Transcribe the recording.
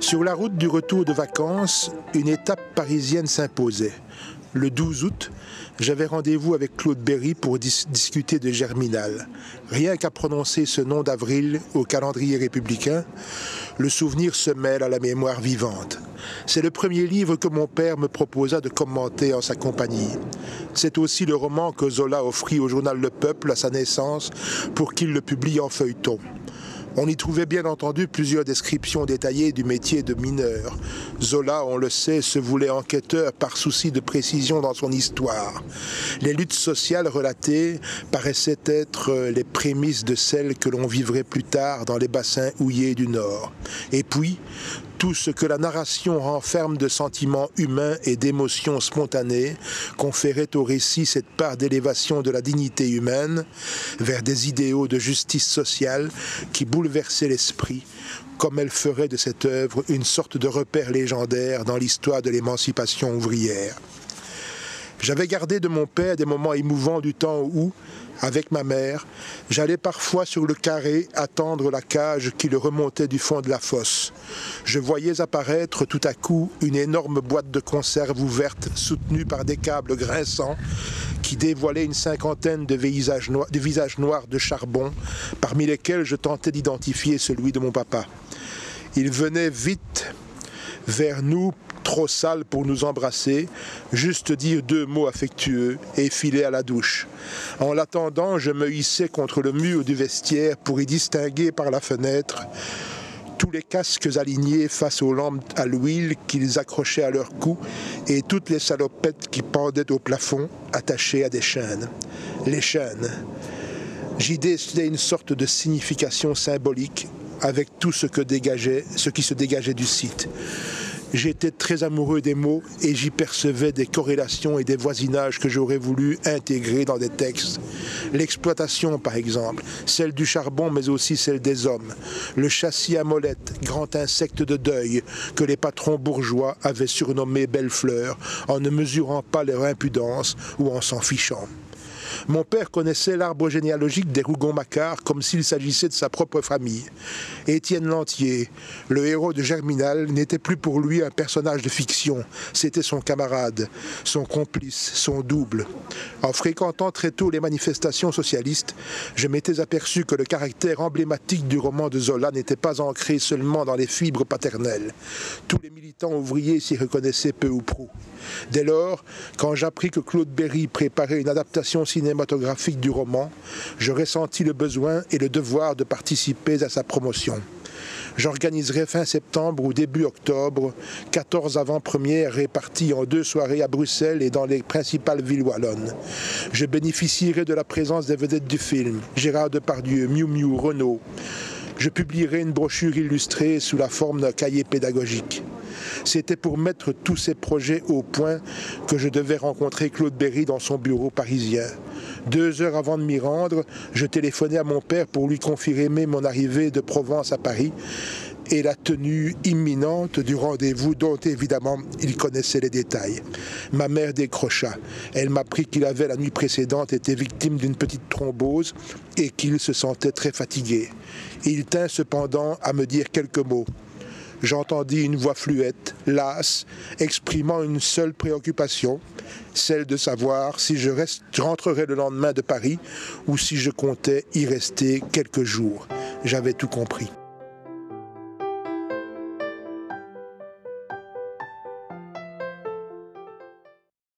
Sur la route du retour de vacances, une étape parisienne s'imposait. Le 12 août, j'avais rendez-vous avec Claude Berry pour discuter de Germinal. Rien qu'à prononcer ce nom d'avril au calendrier républicain, le souvenir se mêle à la mémoire vivante. C'est le premier livre que mon père me proposa de commenter en sa compagnie. C'est aussi le roman que Zola offrit au journal Le Peuple à sa naissance pour qu'il le publie en feuilleton. On y trouvait bien entendu plusieurs descriptions détaillées du métier de mineur. Zola, on le sait, se voulait enquêteur par souci de précision dans son histoire. Les luttes sociales relatées paraissaient être les prémices de celles que l'on vivrait plus tard dans les bassins houillés du Nord. Et puis, tout ce que la narration renferme de sentiments humains et d'émotions spontanées conférait au récit cette part d'élévation de la dignité humaine vers des idéaux de justice sociale qui bouleversaient l'esprit, comme elle ferait de cette œuvre une sorte de repère légendaire dans l'histoire de l'émancipation ouvrière. J'avais gardé de mon père des moments émouvants du temps où, avec ma mère, j'allais parfois sur le carré attendre la cage qui le remontait du fond de la fosse. Je voyais apparaître tout à coup une énorme boîte de conserve ouverte soutenue par des câbles grinçants qui dévoilait une cinquantaine de visages, de visages noirs de charbon, parmi lesquels je tentais d'identifier celui de mon papa. Il venait vite vers nous trop sale pour nous embrasser, juste dire deux mots affectueux et filer à la douche. En l'attendant, je me hissais contre le mur du vestiaire pour y distinguer par la fenêtre tous les casques alignés face aux lampes à l'huile qu'ils accrochaient à leur cou et toutes les salopettes qui pendaient au plafond attachées à des chaînes. Les chaînes. J'y décelais une sorte de signification symbolique avec tout ce que dégageait, ce qui se dégageait du site. J'étais très amoureux des mots et j'y percevais des corrélations et des voisinages que j'aurais voulu intégrer dans des textes. L'exploitation, par exemple, celle du charbon, mais aussi celle des hommes. Le châssis à molette, grand insecte de deuil, que les patrons bourgeois avaient surnommé Belle Fleur, en ne mesurant pas leur impudence ou en s'en fichant. Mon père connaissait l'arbre généalogique des Rougon-Macquart comme s'il s'agissait de sa propre famille. Étienne Lantier, le héros de Germinal, n'était plus pour lui un personnage de fiction, c'était son camarade, son complice, son double. En fréquentant très tôt les manifestations socialistes, je m'étais aperçu que le caractère emblématique du roman de Zola n'était pas ancré seulement dans les fibres paternelles. Tous les militants ouvriers s'y reconnaissaient peu ou prou. Dès lors, quand j'appris que Claude Berry préparait une adaptation du roman, je ressentis le besoin et le devoir de participer à sa promotion. J'organiserai fin septembre ou début octobre 14 avant-premières réparties en deux soirées à Bruxelles et dans les principales villes wallonnes. Je bénéficierai de la présence des vedettes du film, Gérard Depardieu, Miu Miu, Renault. Je publierai une brochure illustrée sous la forme d'un cahier pédagogique. C'était pour mettre tous ces projets au point que je devais rencontrer Claude Berry dans son bureau parisien. Deux heures avant de m'y rendre, je téléphonais à mon père pour lui confirmer mon arrivée de Provence à Paris et la tenue imminente du rendez-vous dont évidemment il connaissait les détails. Ma mère décrocha. Elle m'apprit qu'il avait la nuit précédente été victime d'une petite thrombose et qu'il se sentait très fatigué. Il tint cependant à me dire quelques mots j'entendis une voix fluette, lasse, exprimant une seule préoccupation, celle de savoir si je, rentrerais le lendemain de Paris ou si je comptais y rester quelques jours. J'avais tout compris.